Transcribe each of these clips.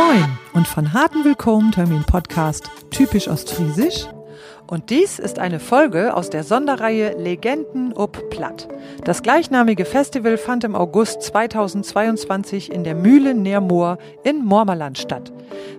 Moin und von harten Willkommen Termin Podcast typisch ostfriesisch. Und dies ist eine Folge aus der Sonderreihe Legenden ob Platt. Das gleichnamige Festival fand im August 2022 in der Mühle Neermoor in Mormerland statt.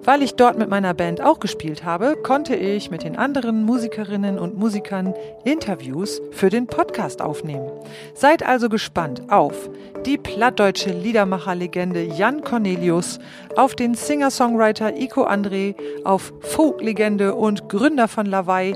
Weil ich dort mit meiner Band auch gespielt habe, konnte ich mit den anderen Musikerinnen und Musikern Interviews für den Podcast aufnehmen. Seid also gespannt auf die plattdeutsche Liedermacherlegende Jan Cornelius, auf den Singer-Songwriter Iko André, auf Folklegende und Gründer von Lawaai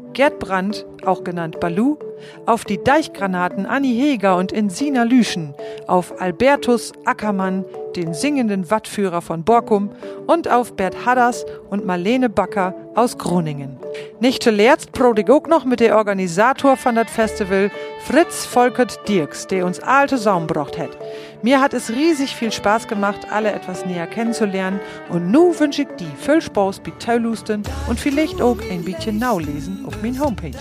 Gerd Brandt, auch genannt Balu, auf die Deichgranaten Anni Heger und Insina Lüschen, auf Albertus Ackermann, den singenden Wattführer von Borkum und auf Bert Hadders und Marlene Backer aus Groningen. Nicht zuletzt prodig auch noch mit der Organisator von das Festival, Fritz Volkert Dirks, der uns alte Saum brocht hat. Mir hat es riesig viel Spaß gemacht, alle etwas näher kennenzulernen und nu wünsche ich die viel Spaß bei Teulusten und vielleicht auch ein bisschen naulesen auf mein Homepage.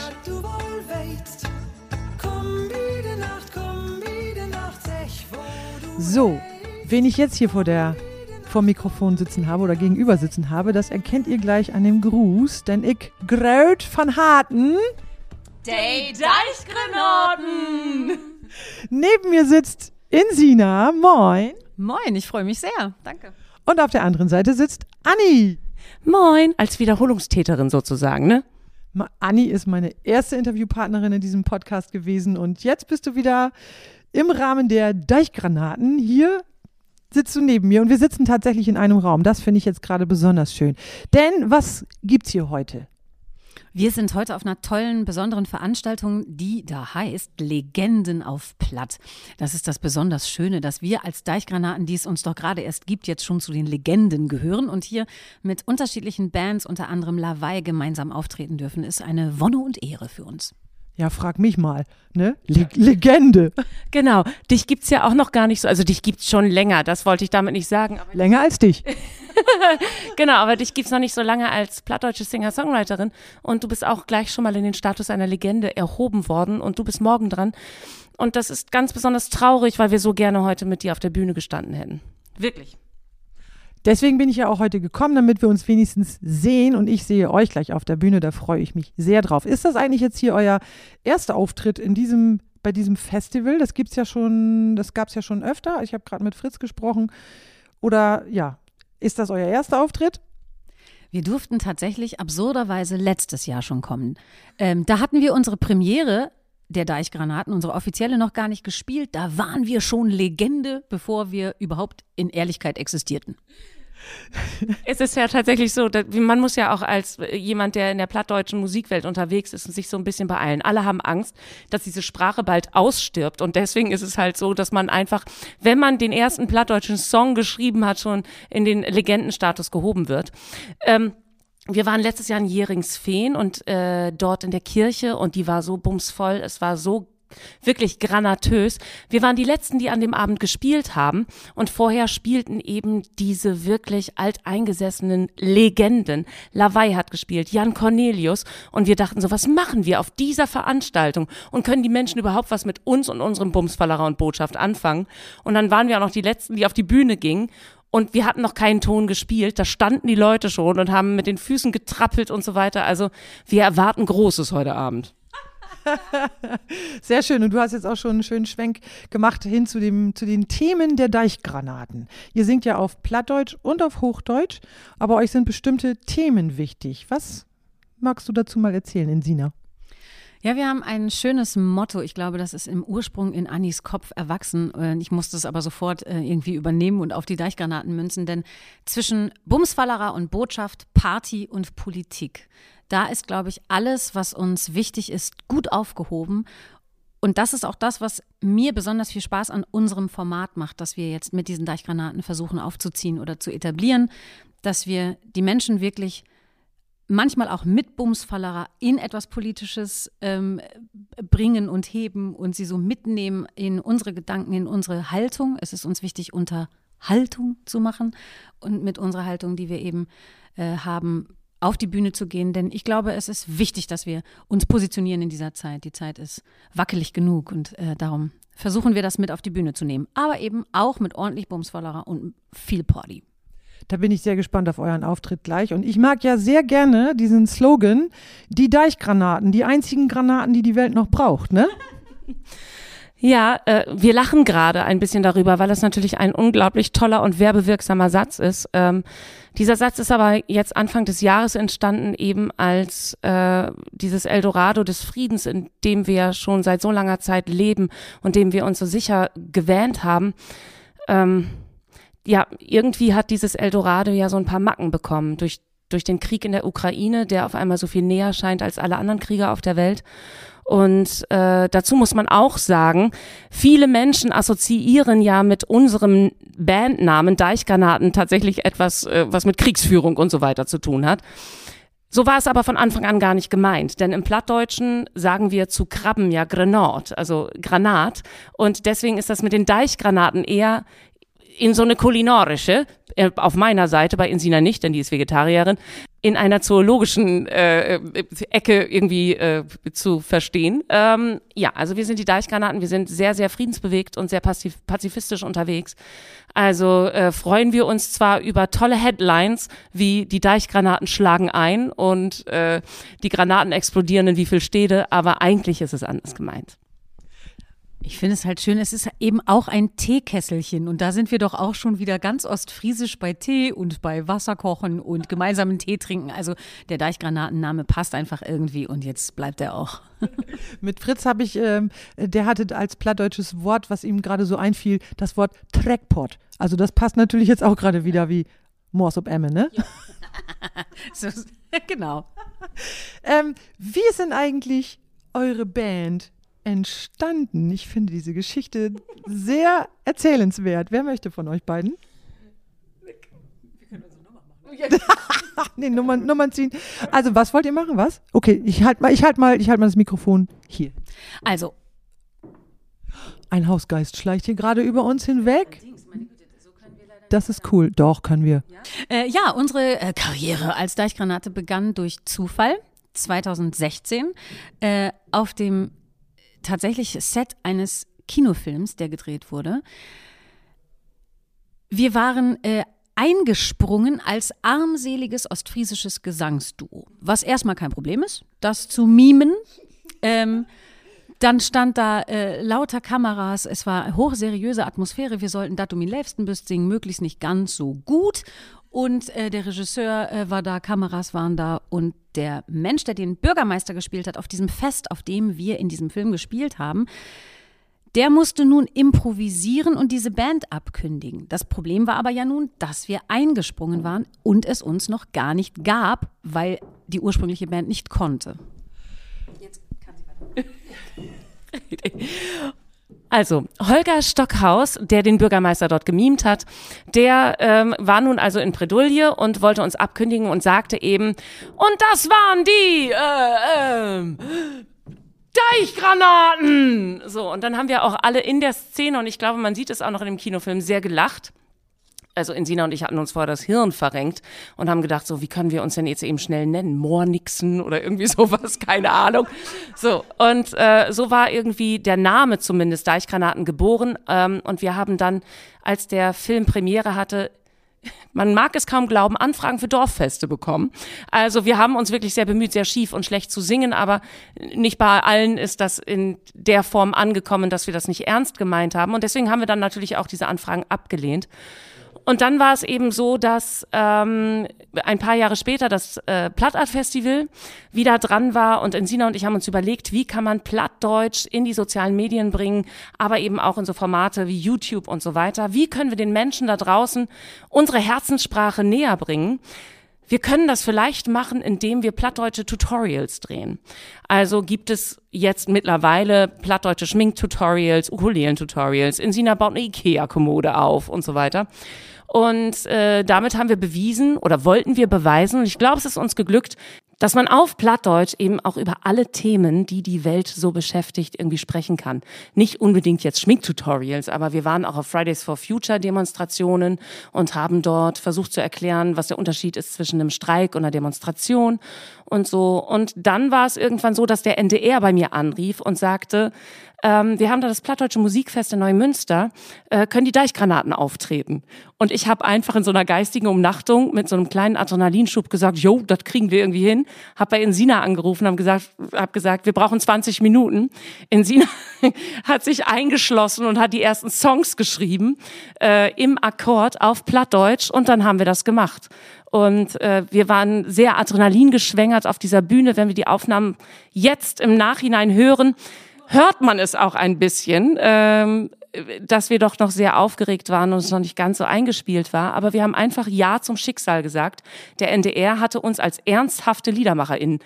So, wen ich jetzt hier vor der vor Mikrofon sitzen habe oder gegenüber sitzen habe, das erkennt ihr gleich an dem Gruß, denn ich Gröt von Harten. Day Deichgranaten! Neben mir sitzt Insina. Moin. Moin, ich freue mich sehr. Danke. Und auf der anderen Seite sitzt Anni. Moin, als Wiederholungstäterin sozusagen, ne? Anni ist meine erste Interviewpartnerin in diesem Podcast gewesen und jetzt bist du wieder im Rahmen der Deichgranaten hier sitzt du neben mir und wir sitzen tatsächlich in einem Raum. Das finde ich jetzt gerade besonders schön. Denn was gibt's hier heute? Wir sind heute auf einer tollen, besonderen Veranstaltung, die da heißt Legenden auf Platt. Das ist das besonders Schöne, dass wir als Deichgranaten, die es uns doch gerade erst gibt, jetzt schon zu den Legenden gehören und hier mit unterschiedlichen Bands, unter anderem Lawaai, gemeinsam auftreten dürfen, ist eine Wonne und Ehre für uns. Ja, frag mich mal, ne? Le Legende. Genau, dich gibt's ja auch noch gar nicht so, also dich gibt's schon länger, das wollte ich damit nicht sagen. länger als dich. genau, aber dich gibt's noch nicht so lange als plattdeutsche Singer-Songwriterin und du bist auch gleich schon mal in den Status einer Legende erhoben worden und du bist morgen dran. Und das ist ganz besonders traurig, weil wir so gerne heute mit dir auf der Bühne gestanden hätten. Wirklich. Deswegen bin ich ja auch heute gekommen, damit wir uns wenigstens sehen und ich sehe euch gleich auf der Bühne. Da freue ich mich sehr drauf. Ist das eigentlich jetzt hier euer erster Auftritt in diesem, bei diesem Festival? Das gibt's ja schon, das gab es ja schon öfter. Ich habe gerade mit Fritz gesprochen. Oder ja, ist das euer erster Auftritt? Wir durften tatsächlich absurderweise letztes Jahr schon kommen. Ähm, da hatten wir unsere Premiere der Deichgranaten, unsere offizielle, noch gar nicht gespielt. Da waren wir schon Legende, bevor wir überhaupt in Ehrlichkeit existierten. Es ist ja tatsächlich so, man muss ja auch als jemand, der in der plattdeutschen Musikwelt unterwegs ist, sich so ein bisschen beeilen. Alle haben Angst, dass diese Sprache bald ausstirbt. Und deswegen ist es halt so, dass man einfach, wenn man den ersten plattdeutschen Song geschrieben hat, schon in den Legendenstatus gehoben wird. Ähm, wir waren letztes Jahr in Jeringsfeen und äh, dort in der Kirche und die war so bumsvoll, es war so wirklich granatös. Wir waren die letzten, die an dem Abend gespielt haben und vorher spielten eben diese wirklich alteingesessenen Legenden. Lawaai hat gespielt, Jan Cornelius und wir dachten so, was machen wir auf dieser Veranstaltung und können die Menschen überhaupt was mit uns und unserem Bumsfallerer und Botschaft anfangen? Und dann waren wir auch noch die letzten, die auf die Bühne gingen und wir hatten noch keinen Ton gespielt. Da standen die Leute schon und haben mit den Füßen getrappelt und so weiter. Also wir erwarten Großes heute Abend. Sehr schön. Und du hast jetzt auch schon einen schönen Schwenk gemacht hin zu, dem, zu den Themen der Deichgranaten. Ihr singt ja auf Plattdeutsch und auf Hochdeutsch, aber euch sind bestimmte Themen wichtig. Was magst du dazu mal erzählen, Insina? Ja, wir haben ein schönes Motto. Ich glaube, das ist im Ursprung in Annis Kopf erwachsen. Äh, ich musste es aber sofort äh, irgendwie übernehmen und auf die Deichgranaten münzen, denn zwischen Bumsfallerer und Botschaft, Party und Politik, da ist, glaube ich, alles, was uns wichtig ist, gut aufgehoben. Und das ist auch das, was mir besonders viel Spaß an unserem Format macht, dass wir jetzt mit diesen Deichgranaten versuchen aufzuziehen oder zu etablieren, dass wir die Menschen wirklich manchmal auch mit Bumsfallerer in etwas Politisches ähm, bringen und heben und sie so mitnehmen in unsere Gedanken, in unsere Haltung. Es ist uns wichtig, Unterhaltung zu machen und mit unserer Haltung, die wir eben äh, haben, auf die Bühne zu gehen. Denn ich glaube, es ist wichtig, dass wir uns positionieren in dieser Zeit. Die Zeit ist wackelig genug und äh, darum versuchen wir das mit auf die Bühne zu nehmen. Aber eben auch mit ordentlich Bumsfallerer und viel Party. Da bin ich sehr gespannt auf euren Auftritt gleich. Und ich mag ja sehr gerne diesen Slogan, die Deichgranaten, die einzigen Granaten, die die Welt noch braucht, ne? Ja, äh, wir lachen gerade ein bisschen darüber, weil es natürlich ein unglaublich toller und werbewirksamer Satz ist. Ähm, dieser Satz ist aber jetzt Anfang des Jahres entstanden, eben als äh, dieses Eldorado des Friedens, in dem wir schon seit so langer Zeit leben und dem wir uns so sicher gewähnt haben. Ähm, ja, irgendwie hat dieses Eldorado ja so ein paar Macken bekommen durch durch den Krieg in der Ukraine, der auf einmal so viel näher scheint als alle anderen Kriege auf der Welt. Und äh, dazu muss man auch sagen, viele Menschen assoziieren ja mit unserem Bandnamen Deichgranaten tatsächlich etwas, äh, was mit Kriegsführung und so weiter zu tun hat. So war es aber von Anfang an gar nicht gemeint, denn im Plattdeutschen sagen wir zu Krabben ja Grenat, also Granat. Und deswegen ist das mit den Deichgranaten eher in so eine kulinarische, äh, auf meiner Seite, bei Insina nicht, denn die ist Vegetarierin, in einer zoologischen äh, Ecke irgendwie äh, zu verstehen. Ähm, ja, also wir sind die Deichgranaten, wir sind sehr, sehr friedensbewegt und sehr pazifistisch unterwegs. Also äh, freuen wir uns zwar über tolle Headlines wie die Deichgranaten schlagen ein und äh, die Granaten explodieren in wie viel Städte, aber eigentlich ist es anders gemeint. Ich finde es halt schön, es ist eben auch ein Teekesselchen und da sind wir doch auch schon wieder ganz ostfriesisch bei Tee und bei Wasserkochen und gemeinsamen Tee trinken. Also der Deichgranatenname passt einfach irgendwie und jetzt bleibt er auch. Mit Fritz habe ich, ähm, der hatte als plattdeutsches Wort, was ihm gerade so einfiel, das Wort Trackpot. Also das passt natürlich jetzt auch gerade wieder wie Mors ob Emme, ne? Ja. so, genau. ähm, wie ist denn eigentlich eure Band entstanden? Ich finde diese Geschichte sehr erzählenswert. Wer möchte von euch beiden? Wir können unsere Nummer machen. nee, Nummern, Nummern ziehen. Also, was wollt ihr machen? Was? Okay, ich halte mal, halt mal, halt mal das Mikrofon hier. Also. Ein Hausgeist schleicht hier gerade über uns hinweg. Das ist cool. Doch, können wir. Äh, ja, unsere äh, Karriere als Deichgranate begann durch Zufall 2016 äh, auf dem tatsächlich Set eines Kinofilms, der gedreht wurde. Wir waren äh, eingesprungen als armseliges ostfriesisches Gesangsduo, was erstmal kein Problem ist, das zu mimen. Ähm, dann stand da äh, lauter Kameras, es war hochseriöse Atmosphäre, wir sollten Datum in Leifstenbüst singen, möglichst nicht ganz so gut. Und äh, der Regisseur äh, war da, Kameras waren da und der Mensch, der den Bürgermeister gespielt hat auf diesem Fest, auf dem wir in diesem Film gespielt haben, der musste nun improvisieren und diese Band abkündigen. Das Problem war aber ja nun, dass wir eingesprungen waren und es uns noch gar nicht gab, weil die ursprüngliche Band nicht konnte. Jetzt kann sie weiter. Also, Holger Stockhaus, der den Bürgermeister dort gemimt hat, der ähm, war nun also in Bredouille und wollte uns abkündigen und sagte eben, und das waren die äh, äh, Deichgranaten! So, und dann haben wir auch alle in der Szene, und ich glaube, man sieht es auch noch in dem Kinofilm, sehr gelacht also Insina und ich hatten uns vorher das Hirn verrenkt und haben gedacht, so, wie können wir uns denn jetzt eben schnell nennen? Moornixen oder irgendwie sowas, keine Ahnung. So, und äh, so war irgendwie der Name zumindest Deichgranaten geboren. Ähm, und wir haben dann, als der Film Premiere hatte, man mag es kaum glauben, Anfragen für Dorffeste bekommen. Also wir haben uns wirklich sehr bemüht, sehr schief und schlecht zu singen, aber nicht bei allen ist das in der Form angekommen, dass wir das nicht ernst gemeint haben. Und deswegen haben wir dann natürlich auch diese Anfragen abgelehnt. Und dann war es eben so, dass ähm, ein paar Jahre später das äh, Plattart Festival wieder dran war und Sina und ich haben uns überlegt, wie kann man Plattdeutsch in die sozialen Medien bringen, aber eben auch in so Formate wie YouTube und so weiter. Wie können wir den Menschen da draußen unsere Herzenssprache näher bringen? Wir können das vielleicht machen, indem wir plattdeutsche Tutorials drehen. Also gibt es jetzt mittlerweile plattdeutsche Schminktutorials, Ukulelen-Tutorials. Insina baut eine Ikea-Kommode auf und so weiter. Und äh, damit haben wir bewiesen oder wollten wir beweisen, und ich glaube, es ist uns geglückt, dass man auf Plattdeutsch eben auch über alle Themen, die die Welt so beschäftigt, irgendwie sprechen kann. Nicht unbedingt jetzt Schminktutorials, aber wir waren auch auf Fridays for Future Demonstrationen und haben dort versucht zu erklären, was der Unterschied ist zwischen einem Streik und einer Demonstration und so. Und dann war es irgendwann so, dass der NDR bei mir anrief und sagte, ähm, wir haben da das Plattdeutsche Musikfest in Neumünster, äh, können die Deichgranaten auftreten. Und ich habe einfach in so einer geistigen Umnachtung mit so einem kleinen Adrenalinschub gesagt, jo, das kriegen wir irgendwie hin. Hab bei Insina angerufen, habe gesagt, hab gesagt, wir brauchen 20 Minuten. Insina hat sich eingeschlossen und hat die ersten Songs geschrieben äh, im Akkord auf Plattdeutsch und dann haben wir das gemacht. Und äh, wir waren sehr adrenalingeschwängert auf dieser Bühne. Wenn wir die Aufnahmen jetzt im Nachhinein hören, hört man es auch ein bisschen, ähm, dass wir doch noch sehr aufgeregt waren und es noch nicht ganz so eingespielt war. Aber wir haben einfach Ja zum Schicksal gesagt. Der NDR hatte uns als ernsthafte LiedermacherInnen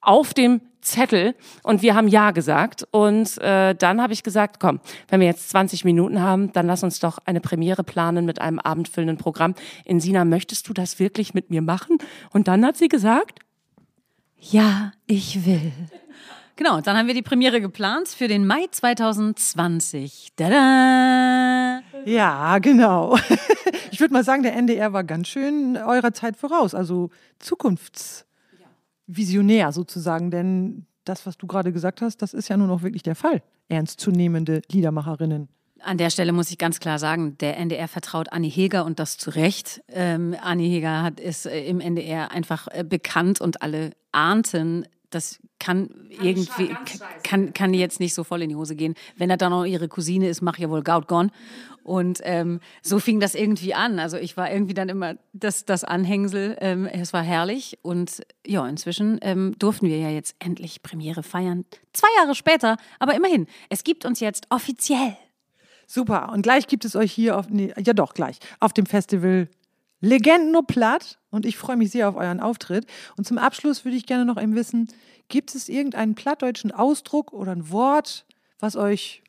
auf dem Zettel und wir haben Ja gesagt. Und äh, dann habe ich gesagt, komm, wenn wir jetzt 20 Minuten haben, dann lass uns doch eine Premiere planen mit einem abendfüllenden Programm. Insina, möchtest du das wirklich mit mir machen? Und dann hat sie gesagt, ja, ich will. Genau, dann haben wir die Premiere geplant für den Mai 2020. Tada! Ja, genau. Ich würde mal sagen, der NDR war ganz schön eurer Zeit voraus, also zukunftsvisionär sozusagen, denn das, was du gerade gesagt hast, das ist ja nun auch wirklich der Fall. Ernstzunehmende Liedermacherinnen. An der Stelle muss ich ganz klar sagen, der NDR vertraut Anni Heger und das zu Recht. Ähm, Anni Heger hat, ist äh, im NDR einfach äh, bekannt und alle ahnten, das kann, irgendwie, kann, kann jetzt nicht so voll in die Hose gehen. Wenn er dann noch ihre Cousine ist, mach ja wohl Gaut gone. Und ähm, so fing das irgendwie an. Also ich war irgendwie dann immer das, das Anhängsel. Ähm, es war herrlich. Und ja, inzwischen ähm, durften wir ja jetzt endlich Premiere feiern. Zwei Jahre später, aber immerhin, es gibt uns jetzt offiziell. Super. Und gleich gibt es euch hier auf, nee, ja doch, gleich, auf dem Festival Legenden nur platt. Und ich freue mich sehr auf euren Auftritt. Und zum Abschluss würde ich gerne noch eben wissen, gibt es irgendeinen plattdeutschen Ausdruck oder ein Wort, was euch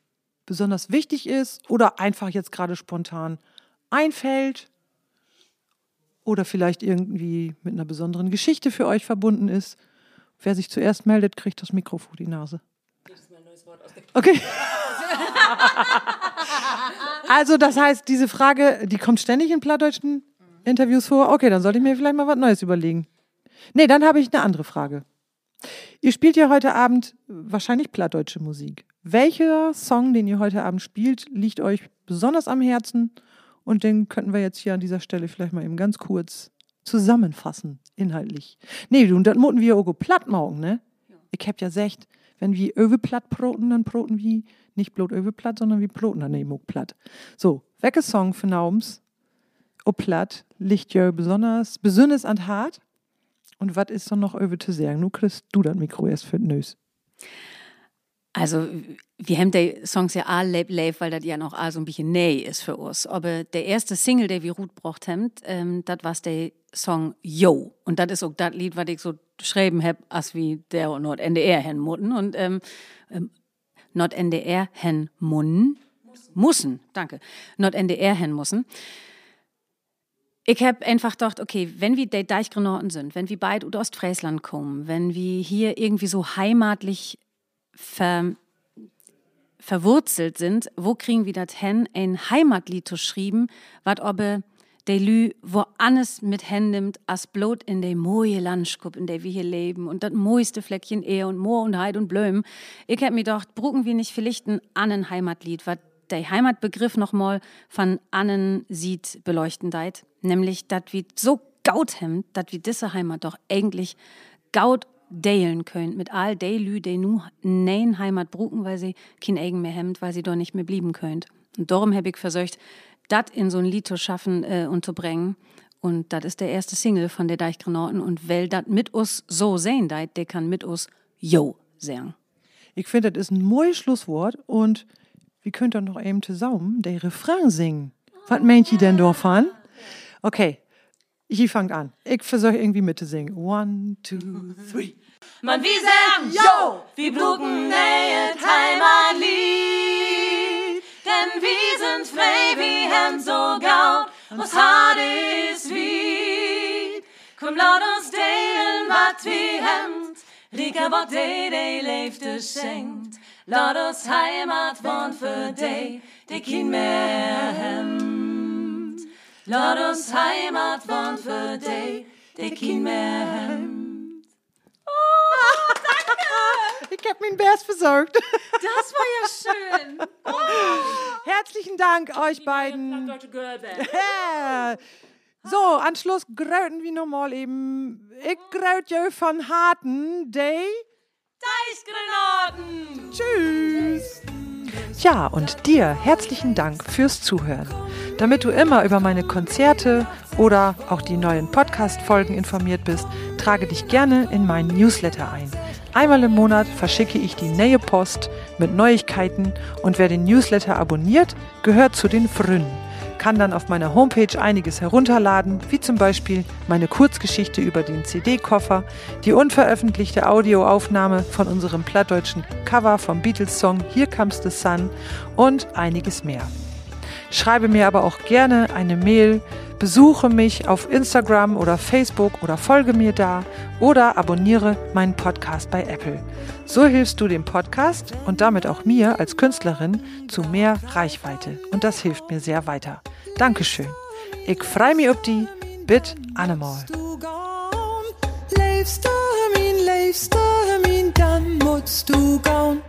besonders wichtig ist oder einfach jetzt gerade spontan einfällt? Oder vielleicht irgendwie mit einer besonderen Geschichte für euch verbunden ist. Wer sich zuerst meldet, kriegt das Mikro vor die Nase. Okay. also das heißt, diese Frage, die kommt ständig in plattdeutschen Interviews vor. Okay, dann sollte ich mir vielleicht mal was Neues überlegen. Nee, dann habe ich eine andere Frage. Ihr spielt ja heute Abend wahrscheinlich plattdeutsche Musik. Welcher Song, den ihr heute Abend spielt, liegt euch besonders am Herzen? Und den könnten wir jetzt hier an dieser Stelle vielleicht mal eben ganz kurz zusammenfassen, inhaltlich. Nee, du, das moten wir auch platt morgen, ne? Ich hab ja gesagt, wenn wir öwe platt broten, dann broten wir nicht bloß öwe platt, sondern wir broten dann eben auch platt. So, welcher Song für Naums, platt, liegt ja besonders, besonders an hart? Und was ist dann noch öwe zu sagen? Nu kriegst du das Mikro erst für den Nös. Also, wir haben die Songs ja alle leib, leib, weil das ja noch so ein bisschen näh ist für uns. Aber der erste Single, der wir gut braucht haben, ähm, das war der Song Yo. Und das ist auch das Lied, was ich so geschrieben habe, als wie der Nord NDR hen mutten. Und ähm, ähm, Nord NDR hen munnen. Mussen, danke. Nord NDR hen mussen. Ich habe einfach gedacht, okay, wenn wir die Deichgrenoten sind, wenn wir beide aus Ostfriesland kommen, wenn wir hier irgendwie so heimatlich ver, verwurzelt sind, wo kriegen wir das hin, ein Heimatlied zu schreiben, was aber de Lü wo alles mit hen nimmt, as blot in de moje Landschap, in der wir hier leben und das mooiste Fleckchen Ehe und Moor und Heid und Blöm. Ich hab mir gedacht, brucken wir nicht vielleicht ein annen Heimatlied, was der Heimatbegriff nochmal von annen sieht beleuchten deit, nämlich, dass wir so gaut hem, dass wir diese Heimat doch eigentlich gaut deilen können mit all de Lü, die nu nein Heimat bruken, weil sie kein eigen mehr hemmt, weil sie doch nicht mehr blieben könnt. Und darum habe ich versucht, das in so ein Lied zu schaffen äh, und zu bringen. Und das ist der erste Single von der Deichgranaten. Und weil das mit uns so sehen deit, der kann mit uns Yo sagen. Ich finde, das ist ein mooies Schlusswort und wir können dann noch eben zusammen den Refrain singen. Was meint ihr denn davon? Okay, ich fange an. Ich versuche irgendwie mitzusingen. One, two, three. Man, wie sagen, yo, wir blucken nähet Heimatlied. Denn wir sind frei, wie Hand so gaut, was hart ist wie. Komm, laut uns delen, wat wir hemmt, Rika, wat de, de leefde schenkt. Laat ons Heimat wohnt für de, de kin mehr hemmt. Heimat wohnt für de, de kin mehr hemmt. Ich habe mir einen Bärs besorgt. Das war ja schön. Herzlichen Dank euch beiden. Deutsche Girlband. Ja. So, Anschluss gröten wie normal eben. Ich gröt jo von Harten Day. Deichgranaten. Tschüss. Ja, und dir herzlichen Dank fürs Zuhören. Damit du immer über meine Konzerte oder auch die neuen Podcast-Folgen informiert bist, trage dich gerne in meinen Newsletter ein. Einmal im Monat verschicke ich die neue Post mit Neuigkeiten und wer den Newsletter abonniert, gehört zu den Frünen kann dann auf meiner Homepage einiges herunterladen, wie zum Beispiel meine Kurzgeschichte über den CD-Koffer, die unveröffentlichte Audioaufnahme von unserem plattdeutschen Cover vom Beatles-Song Here Comes the Sun und einiges mehr. Schreibe mir aber auch gerne eine Mail, besuche mich auf Instagram oder Facebook oder folge mir da oder abonniere meinen Podcast bei Apple. So hilfst du dem Podcast und damit auch mir als Künstlerin zu mehr Reichweite und das hilft mir sehr weiter. Dankeschön. Ich freu mich auf die Bit Animal. Leefst du min, leefst du min, dan moet du gaan.